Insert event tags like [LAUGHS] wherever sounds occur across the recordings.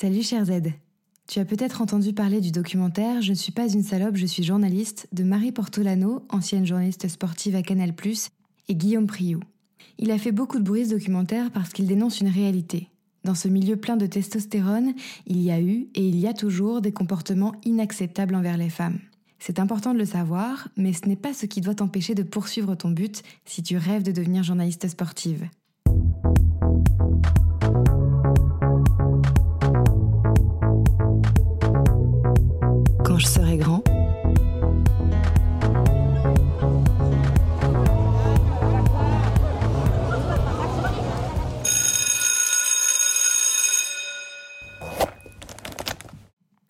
Salut cher Z. Tu as peut-être entendu parler du documentaire Je ne suis pas une salope, je suis journaliste de Marie Portolano, ancienne journaliste sportive à Canal+, et Guillaume Priou. Il a fait beaucoup de bruit ce documentaire parce qu'il dénonce une réalité. Dans ce milieu plein de testostérone, il y a eu et il y a toujours des comportements inacceptables envers les femmes. C'est important de le savoir, mais ce n'est pas ce qui doit t'empêcher de poursuivre ton but si tu rêves de devenir journaliste sportive.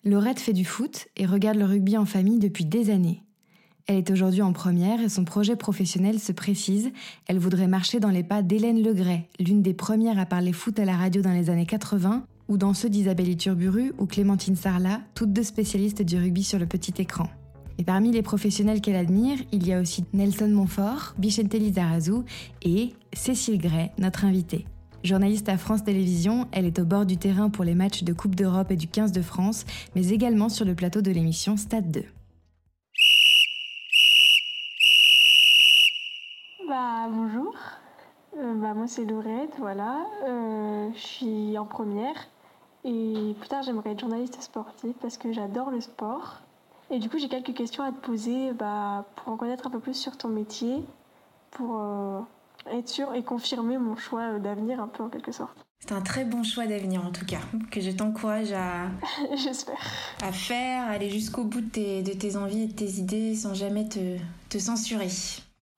Laurette fait du foot et regarde le rugby en famille depuis des années. Elle est aujourd'hui en première et son projet professionnel se précise. Elle voudrait marcher dans les pas d'Hélène Legray, l'une des premières à parler foot à la radio dans les années 80, ou dans ceux d'Isabelle Iturburu ou Clémentine Sarlat, toutes deux spécialistes du rugby sur le petit écran. Et parmi les professionnels qu'elle admire, il y a aussi Nelson Montfort, Bichente Lizarazu et Cécile Gray, notre invitée. Journaliste à France Télévisions, elle est au bord du terrain pour les matchs de Coupe d'Europe et du 15 de France, mais également sur le plateau de l'émission Stade 2. Bah bonjour, Euh, bah, moi c'est Laurette, voilà. Euh, je suis en première et plus tard j'aimerais être journaliste sportive parce que j'adore le sport. Et du coup j'ai quelques questions à te poser bah, pour en connaître un peu plus sur ton métier, pour euh, être sûr et confirmer mon choix d'avenir un peu en quelque sorte. C'est un très bon choix d'avenir en tout cas, que je t'encourage à, [LAUGHS] J'espère. à faire, à aller jusqu'au bout de tes, de tes envies et de tes idées sans jamais te, te censurer.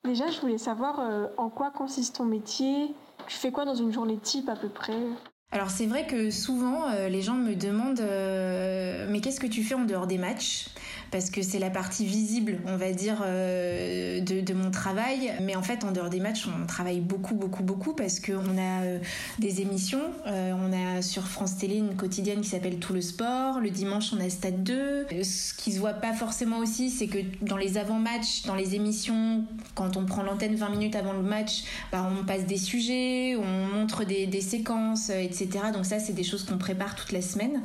Déjà je voulais savoir euh, en quoi consiste ton métier, tu fais quoi dans une journée type à peu près? Alors c'est vrai que souvent euh, les gens me demandent euh, mais qu'est-ce que tu fais en dehors des matchs? Parce que c'est la partie visible, on va dire, euh, de, mon travail. Mais en fait, en dehors des matchs, on travaille beaucoup, beaucoup, beaucoup parce qu'on a des émissions. On a sur France Télé une quotidienne qui s'appelle Tout le sport. Le dimanche, on a Stade 2. Ce qui se voit pas forcément aussi, c'est que dans les avant-matchs, dans les émissions, quand on prend l'antenne 20 minutes avant le match, bah, on passe des sujets, on montre des séquences, etc. Donc ça, c'est des choses qu'on prépare toute la semaine.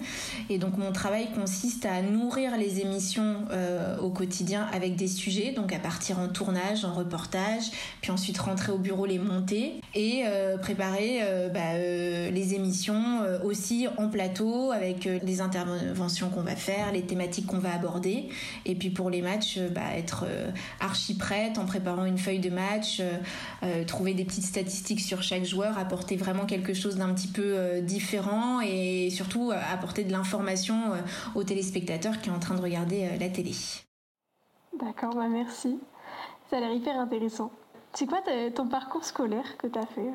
Et donc mon travail consiste à nourrir les émissions euh, au quotidien avec des sujets, donc à partir en tournage, en reportage, puis ensuite rentrer au bureau, les monter et euh, préparer euh, bah, les émissions aussi en plateau avec les interventions qu'on va faire, les thématiques qu'on va aborder. Et puis pour les matchs, bah, être archi prête en préparant une feuille de match, trouver des petites statistiques sur chaque joueur, apporter vraiment quelque chose d'un petit peu différent et surtout apporter de l'information aux téléspectateurs qui est en train de regarder la télé. D'accord, bah merci. Ça a l'air hyper intéressant. C'est quoi ton parcours scolaire que tu as fait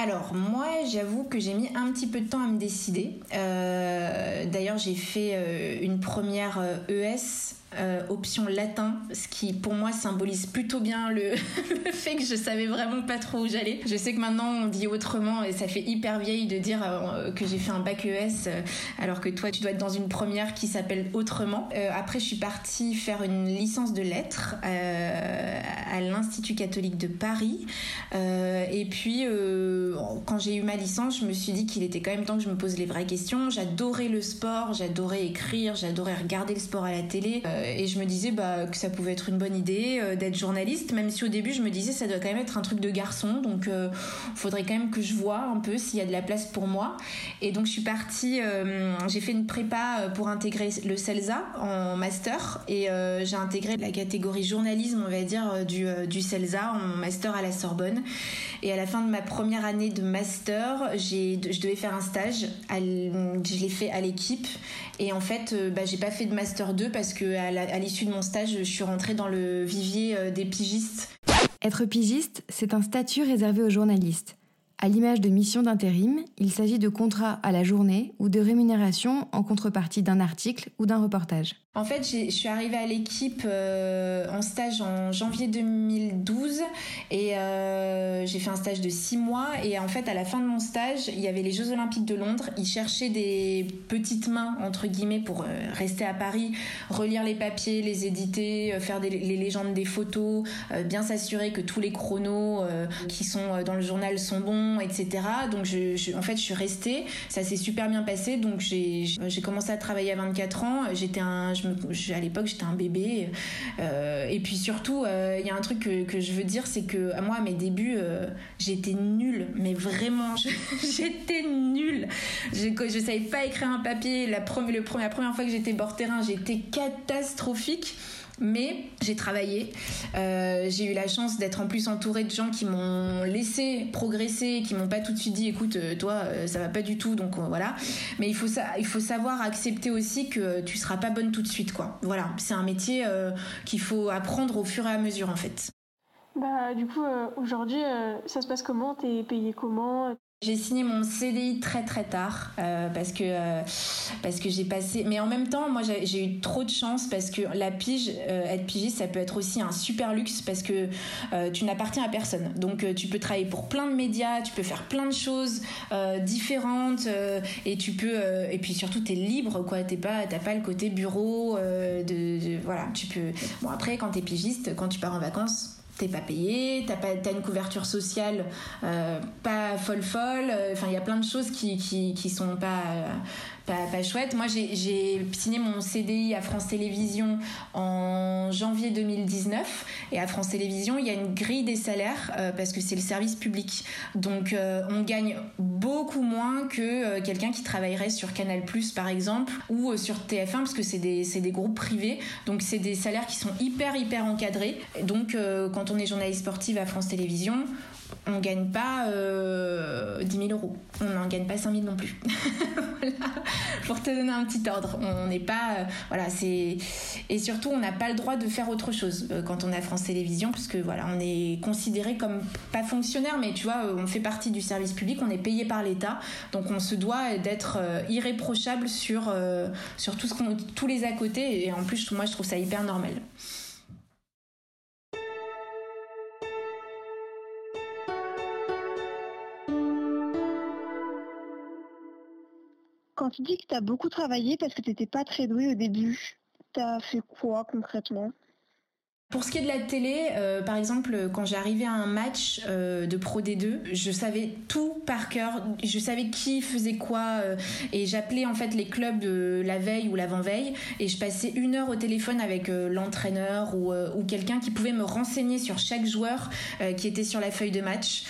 alors moi j'avoue que j'ai mis un petit peu de temps à me décider. Euh, D'ailleurs j'ai fait euh, une première euh, ES euh, option latin, ce qui pour moi symbolise plutôt bien [LAUGHS] le, fait que je savais vraiment pas trop où j'allais. Je sais que maintenant on dit autrement et ça fait hyper vieille de dire euh, que j'ai fait un bac ES euh, alors que toi tu dois être dans une première qui s'appelle autrement. Après je suis partie faire une licence de lettres à l'Institut catholique de Paris et puis quand j'ai eu ma licence je me suis dit qu'il était quand même temps que je me pose les vraies questions. J'adorais le sport, j'adorais écrire, j'adorais regarder le sport à la télé et je me disais bah, que ça pouvait être une bonne idée euh, d'être journaliste, même si au début je me disais ça doit quand même être un truc de garçon, donc il euh, faudrait quand même que je vois un peu s'il y a de la place pour moi. Et donc je suis partie, euh, j'ai fait une prépa pour intégrer le CELSA en master et euh, j'ai intégré la catégorie journalisme, on va dire, du, CELSA en master à la Sorbonne. Et à la fin de ma première année de master, je devais faire un stage, je l'ai fait à l'équipe et en fait bah, j'ai pas fait de master 2 parce que l'issue de mon stage, je suis rentrée dans le vivier euh, des pigistes. Être pigiste, c'est un statut réservé aux journalistes. À l'image de mission d'intérim, il s'agit de contrats à la journée ou de rémunération en contrepartie d'un article ou d'un reportage. En fait, je suis arrivée à l'équipe euh, en stage en janvier 2012 et euh, j'ai fait un stage de six mois. Et en fait, à la fin de mon stage, il y avait les Jeux Olympiques de Londres. Ils cherchaient des petites mains, entre guillemets, pour euh, rester à Paris, relire les papiers, les éditer, faire les légendes des photos, bien s'assurer que tous les chronos qui sont dans le journal sont bons, etc. Donc, je, en fait, je suis restée. Ça s'est super bien passé. Donc, j'ai commencé à travailler à 24 ans. J'étais un, à l'époque, j'étais un bébé. Euh, et puis surtout, euh, il y a un truc que, je veux dire, c'est que moi, à mes débuts, euh, j'étais nulle, mais vraiment, [LAUGHS] j'étais nulle. Je, je savais pas écrire un papier. La, première, la première fois que j'étais bord terrain, j'étais catastrophique. Mais j'ai travaillé. Euh, j'ai eu la chance d'être en plus entourée de gens qui m'ont laissé progresser, qui m'ont pas tout de suite dit écoute, euh, toi, euh, ça va pas du tout, donc voilà. Mais il faut, il faut savoir accepter aussi que tu seras pas bonne tout de suite, quoi. Voilà, c'est un métier qu'il faut apprendre au fur et à mesure, en fait. Bah, du coup, aujourd'hui, ça se passe comment? T'es payé comment? J'ai signé mon CDI très très tard euh, parce que euh, parce que j'ai passé mais en même temps moi j'ai eu trop de chance parce que la pige euh, être pigiste ça peut être aussi un super luxe parce que tu n'appartiens à personne. Donc tu peux travailler pour plein de médias tu peux faire plein de choses différentes et tu peux et puis surtout tu es libre quoi. T'es pas t'as pas le côté bureau de, voilà. Tu peux bon après quand tu es pigiste quand tu pars en vacances t'es pas payé, t'as pas as une couverture sociale euh, pas folle folle. Euh, enfin, il y a plein de choses qui qui, qui sont pas pas, chouette. Moi, j'ai signé mon CDI à France Télévisions en janvier 2019. Et à France Télévisions, il y a une grille des salaires euh, parce que c'est le service public. Donc, euh, on gagne beaucoup moins que euh, quelqu'un qui travaillerait sur Canal+, par exemple, ou sur TF1, parce que c'est des, des, groupes privés. Donc, c'est des salaires qui sont hyper, hyper encadrés. Donc, quand on est journaliste sportive à France Télévisions, on gagne pas euh, 10 000 euros. On n'en gagne pas 5 000 non plus. [LAUGHS] voilà. Pour te donner un petit ordre. On n'est pas. Euh, voilà, c'est. Et surtout, on n'a pas le droit de faire autre chose euh, quand on à France Télévisions, puisque voilà, on est considéré comme pas fonctionnaire, mais tu vois, on fait partie du service public, on est payé par l'État. Donc on se doit d'être euh, irréprochable sur, sur tout ce qu'on, tous les à côté. Et en plus, moi, je trouve ça hyper normal. Quand tu dis que tu as beaucoup travaillé parce que tu n'étais pas très douée au début, tu as fait quoi concrètement? Pour ce qui est de la télé, euh, par exemple, quand j'arrivais à un match euh, de Pro D2, je savais tout par cœur, je savais qui faisait quoi, euh, et j'appelais en fait les clubs de la veille ou l'avant-veille, et je passais une heure au téléphone avec l'entraîneur ou, ou quelqu'un qui pouvait me renseigner sur chaque joueur qui était sur la feuille de match,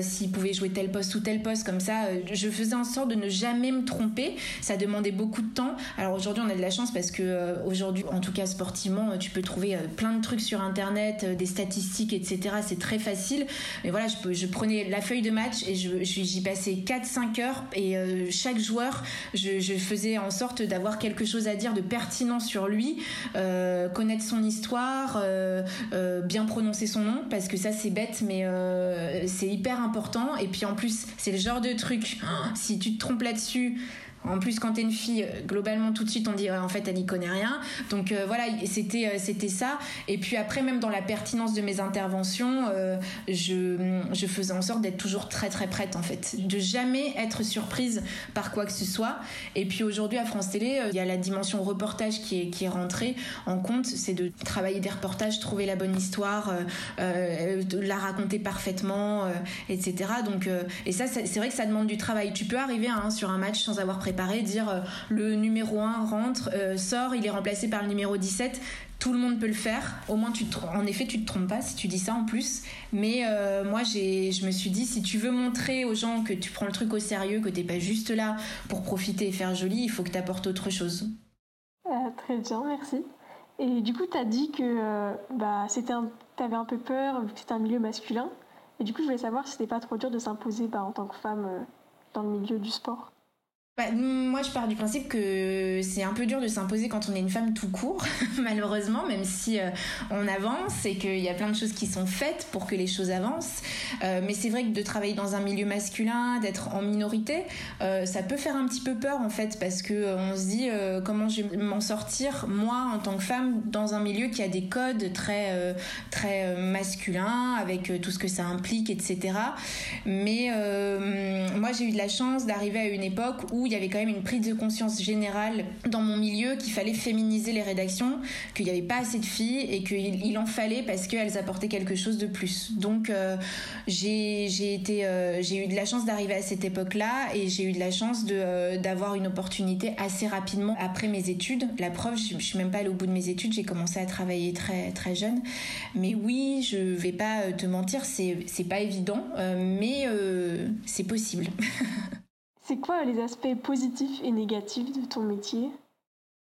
s'il pouvait jouer tel poste ou tel poste, comme ça, je faisais en sorte de ne jamais me tromper. Ça demandait beaucoup de temps. Alors aujourd'hui, on a de la chance parce que aujourd'hui, en tout cas sportivement, tu peux trouver plein de trucs sur internet, euh, des statistiques, etc. C'est très facile. Mais voilà, je, prenais la feuille de match et j'y passais 4-5 heures et euh, chaque joueur, je, faisais en sorte d'avoir quelque chose à dire de pertinent sur lui, euh, connaître son histoire, bien prononcer son nom parce que ça c'est bête mais c'est hyper important. Et puis en plus, c'est le genre de truc, si tu te trompes là-dessus, en plus, quand t'es une fille, euh, globalement, tout de suite, on dit en fait, elle n'y connaît rien. Donc euh, voilà, c'était euh, c'était ça. Et puis après, même dans la pertinence de mes interventions, je, je faisais en sorte d'être toujours très très prête en fait, de jamais être surprise par quoi que ce soit. Et puis aujourd'hui à France Télé, il y a la dimension reportage qui est qui est rentrée en compte, c'est de travailler des reportages, trouver la bonne histoire, la raconter parfaitement, etc. Donc et ça, c'est vrai que ça demande du travail. Tu peux arriver hein, sur un match sans avoir dire euh, le numéro 1 rentre, euh, sort, il est remplacé par le numéro 17 tout le monde peut le faire. Au moins, tu en effet, tu te trompes pas si tu dis ça en plus. Mais euh, moi, je me suis dit, si tu veux montrer aux gens que tu prends le truc au sérieux, que t'es pas juste là pour profiter et faire joli, il faut que tu apportes autre chose. très bien, merci. Et du coup, tu as dit que bah, c'était tu avais un peu peur, que c'était un milieu masculin. Et du coup, je voulais savoir si c'était pas trop dur de s'imposer bah, en tant que femme dans le milieu du sport. Bah, moi, je pars du principe que c'est un peu dur de s'imposer quand on est une femme tout court, [LAUGHS] malheureusement, même si euh, on avance et qu'il y a plein de choses qui sont faites pour que les choses avancent. Euh, mais c'est vrai que de travailler dans un milieu masculin, d'être en minorité, euh, ça peut faire un petit peu peur en fait, parce que on se dit comment je vais m'en sortir moi en tant que femme dans un milieu qui a des codes très très masculins avec tout ce que ça implique, etc. Mais moi, j'ai eu de la chance d'arriver à une époque où il y avait quand même une prise de conscience générale dans mon milieu qu'il fallait féminiser les rédactions, qu'il n'y avait pas assez de filles et qu'il il en fallait parce qu'elles apportaient quelque chose de plus. Donc euh, euh, j'ai eu de la chance d'arriver à cette époque-là et j'ai eu de la chance euh, d'avoir une opportunité assez rapidement après mes études. La preuve, je, je suis même pas allée au bout de mes études, j'ai commencé à travailler très très jeune. Mais oui, je vais pas te mentir, c'est pas évident, mais c'est possible. [LAUGHS] C'est quoi les aspects positifs et négatifs de ton métier?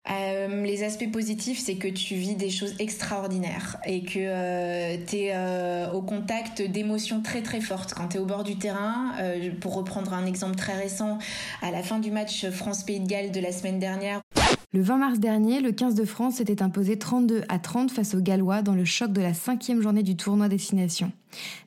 Euh, les aspects positifs, c'est que tu vis des choses extraordinaires et que euh, tu es euh, au contact d'émotions très très fortes. Quand tu es au bord du terrain, pour reprendre un exemple très récent, à la fin du match France-Pays de Galles de la semaine dernière. Le 20 mars dernier, le 15 de France s'était imposé 32 à 30 face aux Gallois dans le choc de la cinquième journée du tournoi Destination.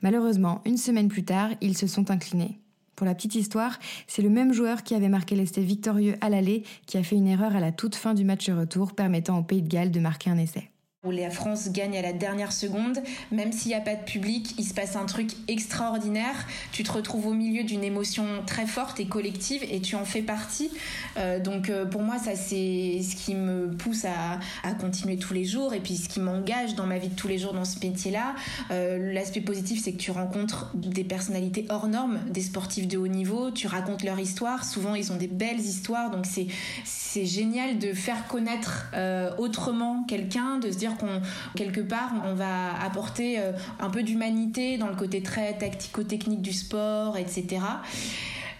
Malheureusement, une semaine plus tard, ils se sont inclinés. Pour la petite histoire, c'est le même joueur qui avait marqué l'essai victorieux à l'aller qui a fait une erreur à la toute fin du match retour permettant au Pays de Galles de marquer un essai où la France gagne à la dernière seconde, même s'il n'y a pas de public, il se passe un truc extraordinaire. Tu te retrouves au milieu d'une émotion très forte et collective et tu en fais partie. Euh, donc euh, pour moi, ça c'est ce qui me pousse à, continuer tous les jours et puis ce qui m'engage dans ma vie de tous les jours dans ce métier-là. Euh, l'aspect positif, c'est que tu rencontres des personnalités hors normes, des sportifs de haut niveau, tu racontes leur histoire. Souvent, ils ont des belles histoires, donc c'est c'est génial de faire connaître autrement quelqu'un, de se dire qu'on quelque part on va apporter euh, un peu d'humanité dans le côté très tactico-technique du sport, etc.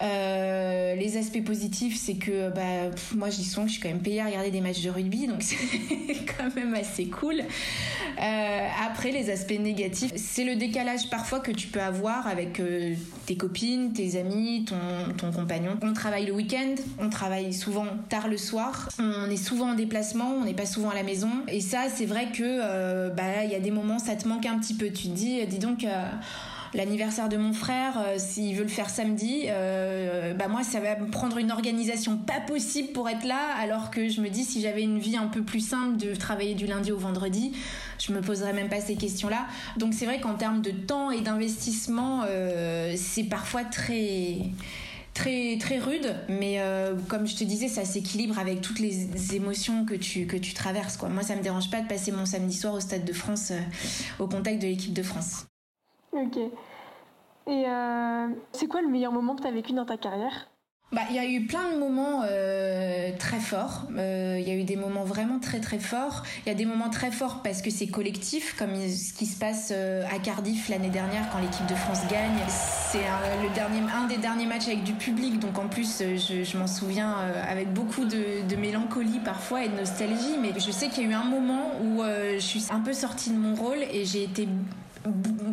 Euh, les aspects positifs, c'est que bah, moi, j'y sens que je suis quand même payée à regarder des matchs de rugby, donc [LAUGHS] c'est quand même assez cool. Euh, après, les aspects négatifs, c'est le décalage parfois que tu peux avoir avec euh, tes copines, tes amis, ton, ton compagnon. On travaille le week-end, on travaille souvent tard le soir, on est souvent en déplacement, on n'est pas souvent à la maison. Et ça, c'est vrai que bah, il y a des moments, ça te manque un petit peu. Tu te dis, dis donc l'anniversaire de mon frère, euh, s'il veut le faire samedi, euh, bah moi ça va me prendre une organisation pas possible pour être là, alors que je me dis si j'avais une vie un peu plus simple de travailler du lundi au vendredi, je me poserais même pas ces questions-là. Donc c'est vrai qu'en termes de temps et d'investissement, euh, c'est parfois très très très rude, mais comme je te disais, ça s'équilibre avec toutes les émotions que tu que tu traverses. Moi, ça me dérange pas de passer mon samedi soir au Stade de France, au contact de l'équipe de France. Ok. Et euh, c'est quoi le meilleur moment que tu as vécu dans ta carrière? Bah, il y a eu plein de moments euh, très forts. Euh, il y a eu des moments vraiment très très forts. Il y a des moments très forts parce que c'est collectif, comme ce qui se passe à Cardiff l'année dernière quand l'équipe de France gagne. C'est un, le dernier, un des derniers matchs avec du public, donc en plus je, m'en souviens avec beaucoup de, de, mélancolie parfois et de nostalgie. Mais je sais qu'il y a eu un moment où je suis un peu sortie de mon rôle et j'ai été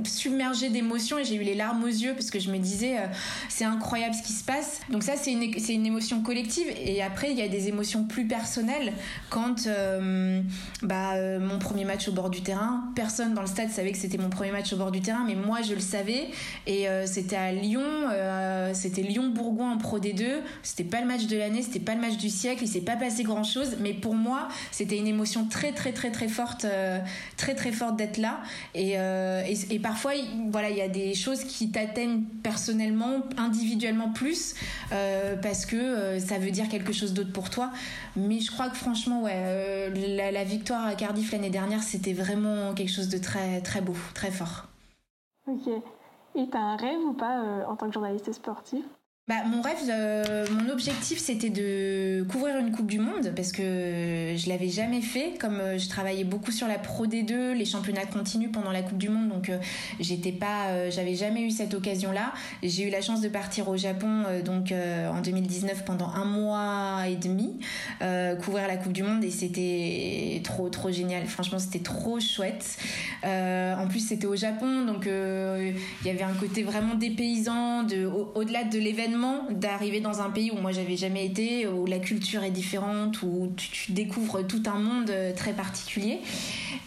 submergée d'émotions et j'ai eu les larmes aux yeux parce que je me disais euh, c'est incroyable ce qui se passe. Donc ça c'est une, c'est une émotion collective et après il y a des émotions plus personnelles. Quand euh, bah, euh, mon premier match au bord du terrain, personne dans le stade savait que c'était mon premier match au bord du terrain mais moi je le savais. Et c'était à Lyon, c'était Lyon-Bourgoin en Pro D2, c'était pas le match de l'année, c'était pas le match du siècle, il s'est pas passé grand chose mais pour moi c'était une émotion très très très très forte, très très forte d'être là. Et euh, et, parfois, voilà, il y a des choses qui t'atteignent personnellement, individuellement plus, euh, parce que euh, ça veut dire quelque chose d'autre pour toi. Mais je crois que franchement, ouais, la, victoire à Cardiff l'année dernière, c'était vraiment quelque chose de très, très beau, très fort. Ok. Et t'as un rêve ou pas en tant que journaliste sportif? Bah, mon rêve, euh, mon objectif, c'était de couvrir une Coupe du Monde parce que je l'avais jamais fait. Comme euh, je travaillais beaucoup sur la Pro D2, les championnats continus pendant la Coupe du Monde, donc euh, j'étais pas, j'avais jamais eu cette occasion-là. J'ai eu la chance de partir au Japon donc en 2019 pendant un mois et demi couvrir la Coupe du Monde et c'était trop trop génial. Franchement, c'était trop chouette. en plus, c'était au Japon, donc il y avait un côté vraiment dépaysant, de au-delà de l'événement d'arriver dans un pays où moi j'avais jamais été, où la culture est différente, où tu, découvres tout un monde euh, très particulier.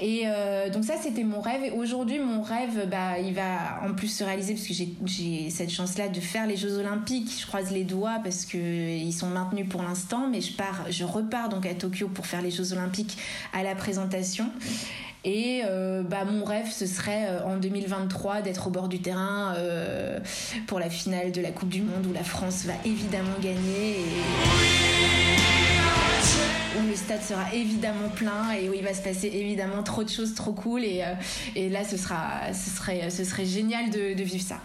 Et euh, donc ça c'était mon rêve. Et aujourd'hui mon rêve, bah, il va en plus se réaliser parce que j'ai cette chance-là de faire les Jeux Olympiques. Je croise les doigts parce que ils sont maintenus pour l'instant, mais je pars, je repars donc à Tokyo pour faire les Jeux Olympiques à la présentation. Et euh, bah, mon rêve, ce serait euh, en 2023 d'être au bord du terrain euh, pour la finale de la Coupe du Monde où la France va évidemment gagner. Et... Où le stade sera évidemment plein et où il va se passer évidemment trop de choses trop cool. Et, et là, ce, sera, ce, serait, ce serait génial de, de vivre ça.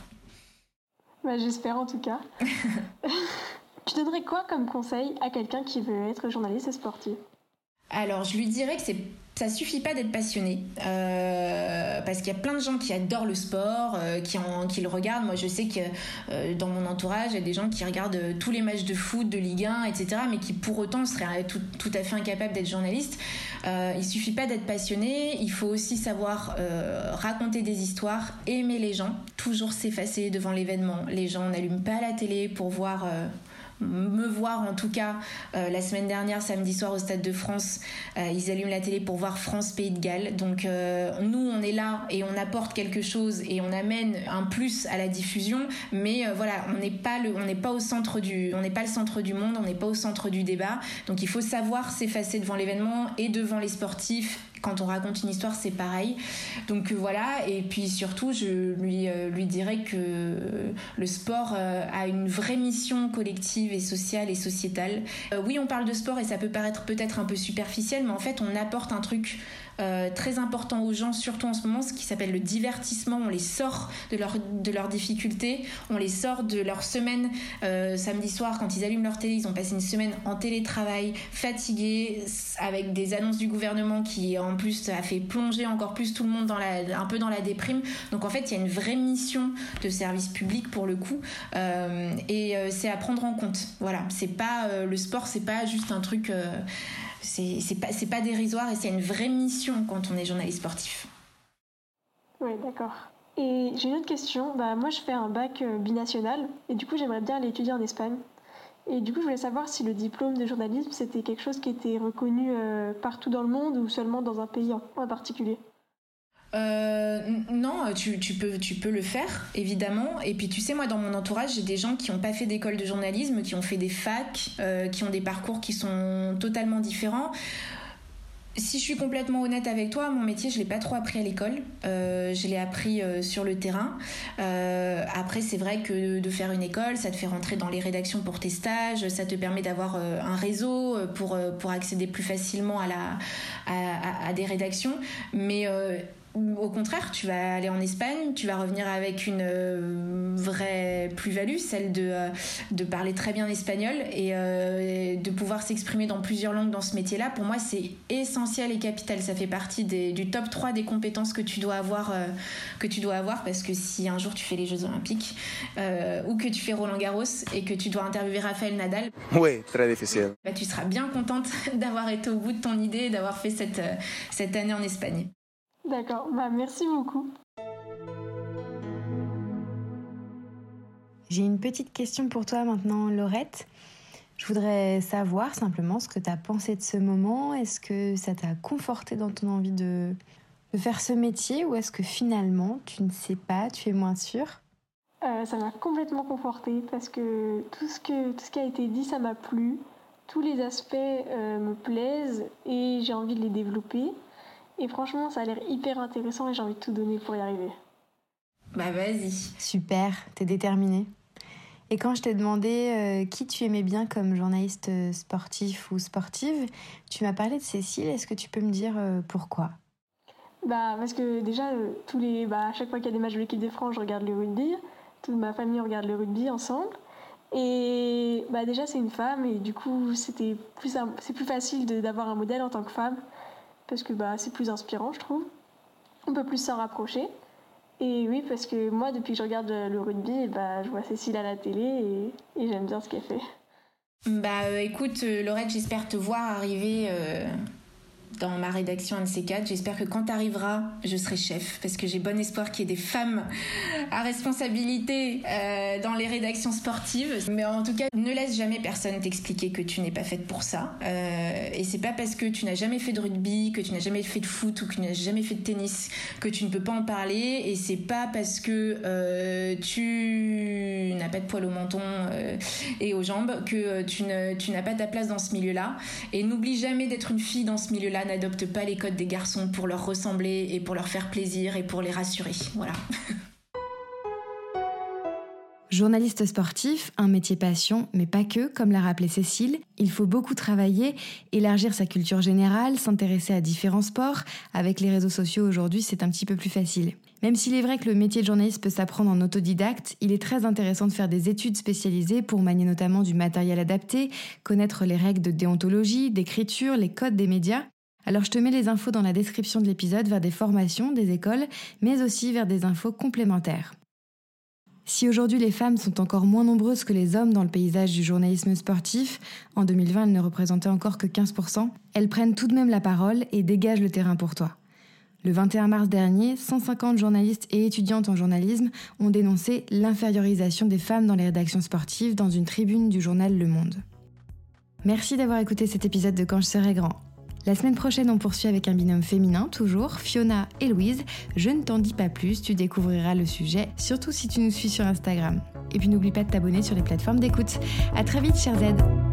Bah, J'espère en tout cas. [LAUGHS] tu donnerais quoi comme conseil à quelqu'un qui veut être journaliste sportif? Alors, je lui dirais que c'est ça suffit pas d'être passionné euh, parce qu'il y a plein de gens qui adorent le sport, euh, qui, en, qui le regardent. Moi, je sais que euh, dans mon entourage, il y a des gens qui regardent tous les matchs de foot, de Ligue 1, etc., mais qui pour autant seraient tout, tout à fait incapables d'être journalistes. il suffit pas d'être passionné, il faut aussi savoir raconter des histoires, aimer les gens, toujours s'effacer devant l'événement. Les gens n'allument pas la télé pour voir me voir en tout cas euh, la semaine dernière samedi soir au Stade de France euh, ils allument la télé pour voir France Pays de Galles. Donc euh, nous on est là et on apporte quelque chose et on amène un plus à la diffusion. Mais voilà on n'est pas au centre du on n'est pas le centre du monde on n'est pas au centre du débat. Donc il faut savoir s'effacer devant l'événement et devant les sportifs quand on raconte une histoire, c'est pareil. Donc euh, voilà, et puis surtout, je lui, euh, lui dirais que le sport euh, a une vraie mission collective et sociale et sociétale. oui, on parle de sport et ça peut paraître peut-être un peu superficiel, mais en fait, on apporte un truc euh, très important aux gens, surtout en ce moment, ce qui s'appelle le divertissement. On les sort de, leur, de leurs difficultés, on les sort de leur semaine euh, samedi soir quand ils allument leur télé. Ils ont passé une semaine en télétravail, fatigués, avec des annonces du gouvernement qui en plus a fait plonger encore plus tout le monde dans la, un peu dans la déprime. Donc en fait, il y a une vraie mission de service public pour le coup, euh, et c'est à prendre en compte. Voilà, c'est pas le sport, c'est pas juste un truc c'est pas, pas dérisoire et c'est une vraie mission quand on est journaliste sportif. Oui, d'accord. Et j'ai une autre question. Bah, moi, je fais un bac euh, binational et du coup, j'aimerais bien aller étudier en Espagne. Et du coup, je voulais savoir si le diplôme de journalisme, c'était quelque chose qui était reconnu euh, partout dans le monde ou seulement dans un pays en particulier. Euh, non, tu, peux, le faire, évidemment. Et puis, tu sais, moi, dans mon entourage, j'ai des gens qui n'ont pas fait d'école de journalisme, qui ont fait des facs, euh, qui ont des parcours qui sont totalement différents. Si je suis complètement honnête avec toi, mon métier, je l'ai pas trop appris à l'école. Euh, je l'ai appris sur le terrain. après, c'est vrai que de faire une école, ça te fait rentrer dans les rédactions pour tes stages, ça te permet d'avoir un réseau pour, accéder plus facilement à, à des rédactions. Mais au contraire, tu vas aller en Espagne, tu vas revenir avec une euh, vraie plus-value, celle de, euh, de parler très bien espagnol euh, et de pouvoir s'exprimer dans plusieurs langues dans ce métier-là. Pour moi, c'est essentiel et capital. Ça fait partie du top 3 des compétences que tu dois avoir, que tu dois avoir parce que si un jour tu fais les Jeux Olympiques ou que tu fais Roland Garros et que tu dois interviewer Raphaël Nadal, oui, très difficile. Bah, tu seras bien contente [LAUGHS] d'avoir été au bout de ton idée et d'avoir fait cette, cette année en Espagne. D'accord, bah, merci beaucoup. J'ai une petite question pour toi maintenant, Laurette. Je voudrais savoir simplement ce que tu as pensé de ce moment. Est-ce que ça t'a conforté dans ton envie de, faire ce métier ou est-ce que finalement tu ne sais pas, tu es moins sûre? Euh, Ça m'a complètement conforté parce que tout ce, que tout ce qui a été dit, ça m'a plu. Tous les aspects euh, me plaisent et j'ai envie de les développer. Et franchement, ça a l'air hyper intéressant et j'ai envie de tout donner pour y arriver. Bah vas-y. Super, t'es déterminée. Et quand je t'ai demandé euh, qui tu aimais bien comme journaliste euh, sportif ou sportive, tu m'as parlé de Cécile. Est-ce que tu peux me dire euh, pourquoi? Bah parce que déjà tous les, bah, à chaque fois qu'il y a des matchs de l'équipe de France, je regarde le rugby. Toute ma famille regarde le rugby ensemble. Et bah déjà c'est une femme et du coup c'était plus c'est plus facile d'avoir un modèle en tant que femme parce que bah, c'est plus inspirant, je trouve. On peut plus s'en rapprocher. Et oui, parce que moi, depuis que je regarde le rugby, bah, je vois Cécile à la télé et, j'aime bien ce qu'elle fait. Bah euh, écoute, euh, Laurette, j'espère te voir arriver euh, dans ma rédaction NC4. J'espère que quand tu arriveras, je serai chef parce que j'ai bon espoir qu'il y ait des femmes à responsabilité euh, dans les rédactions sportives. Mais en tout cas, ne laisse jamais personne t'expliquer que tu n'es pas faite pour ça. Euh, et c'est pas parce que tu n'as jamais fait de rugby, que tu n'as jamais fait de foot ou que tu n'as jamais fait de tennis que tu ne peux pas en parler. Et c'est pas parce que euh, tu n'as pas de poil au menton euh, et aux jambes que tu, n'as pas ta place dans ce milieu-là. Et n'oublie jamais d'être une fille dans ce milieu-là. N'adopte pas les codes des garçons pour leur ressembler et pour leur faire plaisir et pour les rassurer. Voilà. [LAUGHS] Journaliste sportif, un métier passion, mais pas que, comme l'a rappelé Cécile. Il faut beaucoup travailler, élargir sa culture générale, s'intéresser à différents sports. Avec les réseaux sociaux aujourd'hui, c'est un petit peu plus facile. Même s'il est vrai que le métier de journaliste peut s'apprendre en autodidacte, il est très intéressant de faire des études spécialisées pour manier notamment du matériel adapté, connaître les règles de déontologie, d'écriture, les codes des médias. Alors je te mets les infos dans la description de l'épisode vers des formations, des écoles, mais aussi vers des infos complémentaires. Si aujourd'hui les femmes sont encore moins nombreuses que les hommes dans le paysage du journalisme sportif, en 2020 elles ne représentaient encore que 15%, elles prennent tout de même la parole et dégagent le terrain pour toi. Le 21 mars dernier, 150 journalistes et étudiantes en journalisme ont dénoncé l'infériorisation des femmes dans les rédactions sportives dans une tribune du journal Le Monde. Merci d'avoir écouté cet épisode de Quand je serai grand. La semaine prochaine, on poursuit avec un binôme féminin, toujours, Fiona et Louise. Je ne t'en dis pas plus, tu découvriras le sujet, surtout si tu nous suis sur Instagram. Et puis n'oublie pas de t'abonner sur les plateformes d'écoute. À très vite, chers Z.